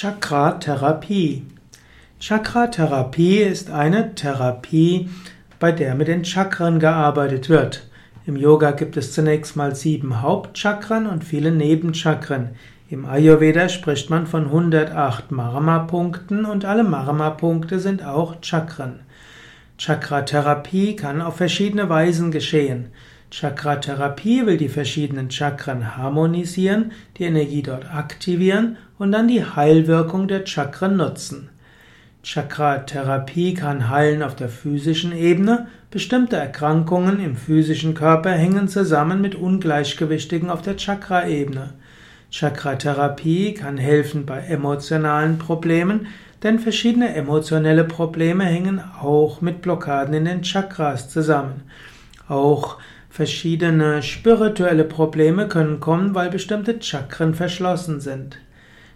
Chakra-Therapie. Chakra-Therapie ist eine Therapie, bei der mit den Chakren gearbeitet wird. Im Yoga gibt es zunächst mal sieben Hauptchakren und viele Nebenchakren. Im Ayurveda spricht man von 108 Marma-Punkten und alle Marma-Punkte sind auch Chakren. Chakra-Therapie kann auf verschiedene Weisen geschehen. Chakra-Therapie will die verschiedenen Chakren harmonisieren, die Energie dort aktivieren und dann die Heilwirkung der Chakren nutzen. Chakra-Therapie kann heilen auf der physischen Ebene. Bestimmte Erkrankungen im physischen Körper hängen zusammen mit Ungleichgewichtigen auf der Chakra-Ebene. Chakra-Therapie kann helfen bei emotionalen Problemen, denn verschiedene emotionelle Probleme hängen auch mit Blockaden in den Chakras zusammen. Auch verschiedene spirituelle Probleme können kommen, weil bestimmte Chakren verschlossen sind.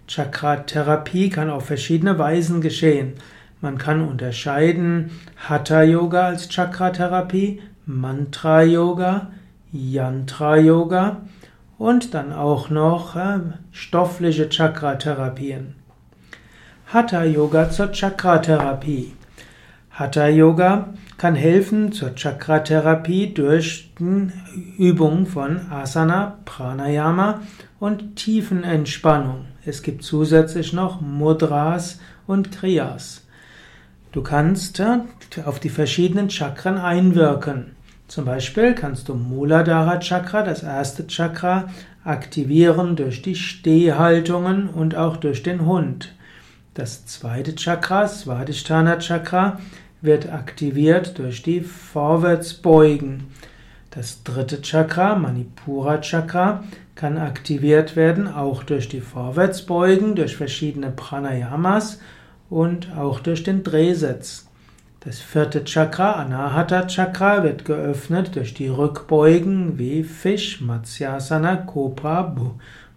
Chakra-Therapie kann auf verschiedene Weisen geschehen. Man kann unterscheiden Hatha-Yoga als Chakra-Therapie, Mantra-Yoga, Yantra-Yoga und dann auch noch äh, stoffliche Chakra-Therapien. Hatha Yoga zur Chakra-Therapie. Hatha Yoga kann helfen zur Chakra-Therapie durch Übungen von Asana, Pranayama und Tiefenentspannung. Es gibt zusätzlich noch Mudras und Kriyas. Du kannst äh, auf die verschiedenen Chakren einwirken. Zum Beispiel kannst du Muladhara Chakra, das erste Chakra, aktivieren durch die Stehhaltungen und auch durch den Hund. Das zweite Chakra, Svadhisthana Chakra, wird aktiviert durch die Vorwärtsbeugen. Das dritte Chakra, Manipura Chakra, kann aktiviert werden auch durch die Vorwärtsbeugen, durch verschiedene Pranayamas und auch durch den Drehsitz. Das vierte Chakra, Anahata Chakra, wird geöffnet durch die Rückbeugen wie Fisch, Matsyasana, Cobra,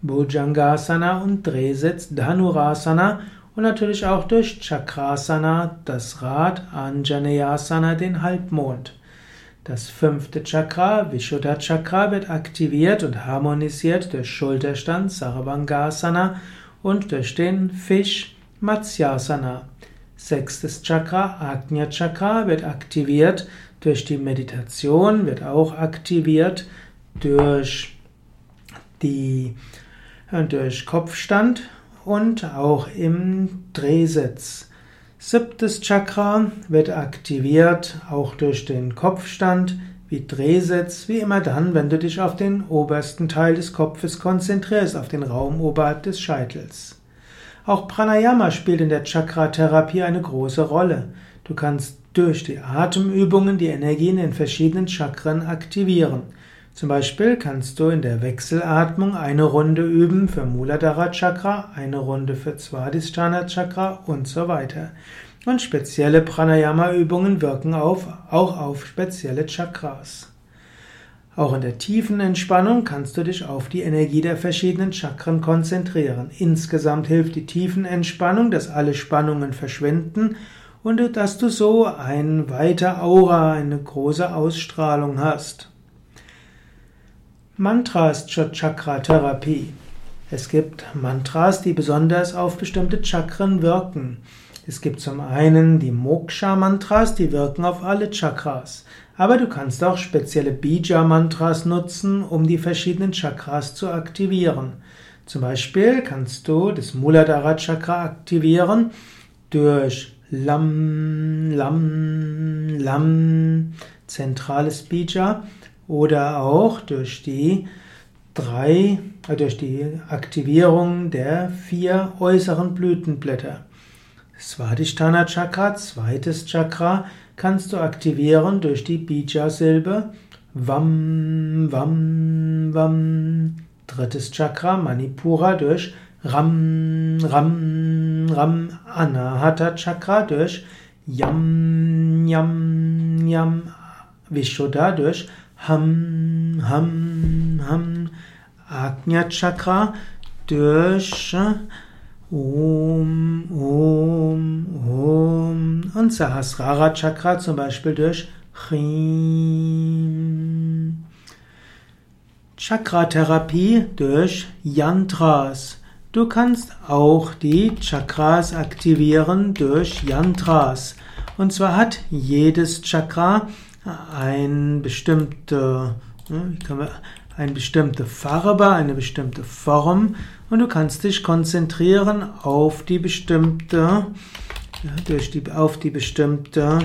Bhujangasana und Drehsitz, Dhanurasana und natürlich auch durch Chakrasana, das Rad, Anjaneyasana, den Halbmond. Das fünfte Chakra, Vishuddha Chakra, wird aktiviert und harmonisiert durch Schulterstand, Sarvangasana und durch den Fisch, Matsyasana. Sechstes Chakra, Agnya Chakra, wird aktiviert durch die Meditation, wird auch aktiviert durch die durch Kopfstand und auch im Drehsitz. Siebtes Chakra wird aktiviert auch durch den Kopfstand, wie Drehsitz, wie immer dann, wenn du dich auf den obersten Teil des Kopfes konzentrierst, auf den Raum oberhalb des Scheitels. Auch Pranayama spielt in der Chakra-Therapie eine große Rolle. Du kannst durch die Atemübungen die Energie in den verschiedenen Chakren aktivieren. Zum Beispiel kannst du in der Wechselatmung eine Runde üben für Muladhara Chakra, eine Runde für Svadhisthana Chakra und so weiter. Und spezielle Pranayama-Übungen wirken auf, auch auf spezielle Chakras. Auch in der tiefen Entspannung kannst du dich auf die Energie der verschiedenen Chakren konzentrieren. Insgesamt hilft die tiefen Entspannung, dass alle Spannungen verschwinden und dass du so ein weiter Aura, eine große Ausstrahlung hast. Mantras zur Chakra-Therapie. Es gibt Mantras, die besonders auf bestimmte Chakren wirken. Es gibt zum einen die Moksha-Mantras, die wirken auf alle Chakras. Aber du kannst auch spezielle Bija-Mantras nutzen, um die verschiedenen Chakras zu aktivieren. Zum Beispiel kannst du das Muladhara Chakra aktivieren durch Lam, Lam, Lam, zentrales Bija oder auch durch die drei, äh, durch die Aktivierung der vier äußeren Blütenblätter. Svadhisthana Chakra, zweites Chakra, kannst du aktivieren durch die Bija-Silbe Vam, Vam, Vam. Drittes Chakra, Manipura, durch Ram, Ram, Ram. Anahata Chakra durch Yam, Yam, Yam. Vishuddha durch Ham, Ham, Ham. Agnya Chakra durch Om, Om, Om. Und Sahasrara Chakra zum Beispiel durch Chim. Chakra-Therapie durch Yantras, Du kannst auch die Chakras aktivieren durch Yantras. Und zwar hat jedes Chakra ein bestimmte, eine bestimmte Farbe, eine bestimmte Form und du kannst dich konzentrieren auf die bestimmte, durch die, auf die bestimmte,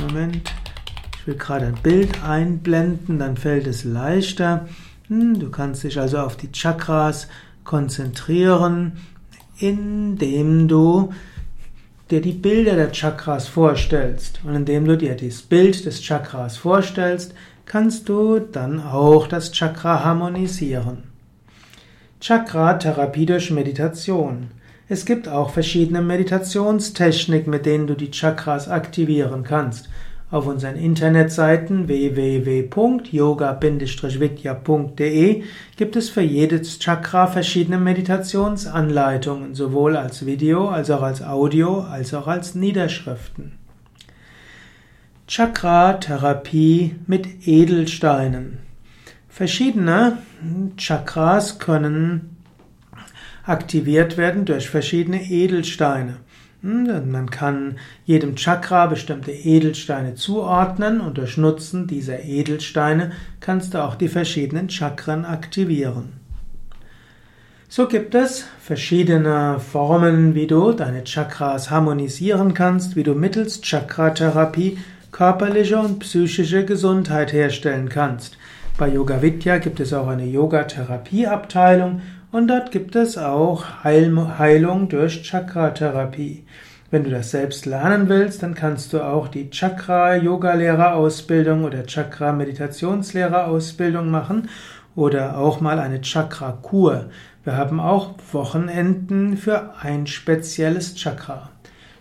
Moment, ich will gerade ein Bild einblenden, dann fällt es leichter. Hm, du kannst dich also auf die Chakras konzentrieren, indem du dir die Bilder der Chakras vorstellst. Und indem du dir das Bild des Chakras vorstellst, kannst du dann auch das Chakra harmonisieren. Chakra-Therapie durch Meditation. Es gibt auch verschiedene Meditationstechniken, mit denen du die Chakras aktivieren kannst. Auf unseren Internetseiten www.yoga-vidya.de gibt es für jedes Chakra verschiedene Meditationsanleitungen, sowohl als Video, als auch als Audio, als auch als Niederschriften. Chakra-Therapie mit Edelsteinen. Verschiedene Chakras können aktiviert werden durch verschiedene Edelsteine. Man kann jedem Chakra bestimmte Edelsteine zuordnen und durch Nutzen dieser Edelsteine kannst du auch die verschiedenen Chakren aktivieren. So gibt es verschiedene Formen, wie du deine Chakras harmonisieren kannst, wie du mittels Chakratherapie körperliche und psychische Gesundheit herstellen kannst. Bei Yoga Vidya gibt es auch eine Yoga-Therapie-Abteilung und dort gibt es auch Heil Heilung durch Chakra-Therapie. Wenn du das selbst lernen willst, dann kannst du auch die Chakra-Yoga-Lehrerausbildung oder Chakra-Meditationslehrerausbildung machen oder auch mal eine Chakra-Kur. Wir haben auch Wochenenden für ein spezielles Chakra.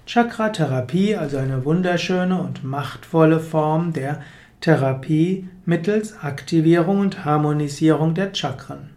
Chakra-Therapie, also eine wunderschöne und machtvolle Form der Therapie mittels Aktivierung und Harmonisierung der Chakren.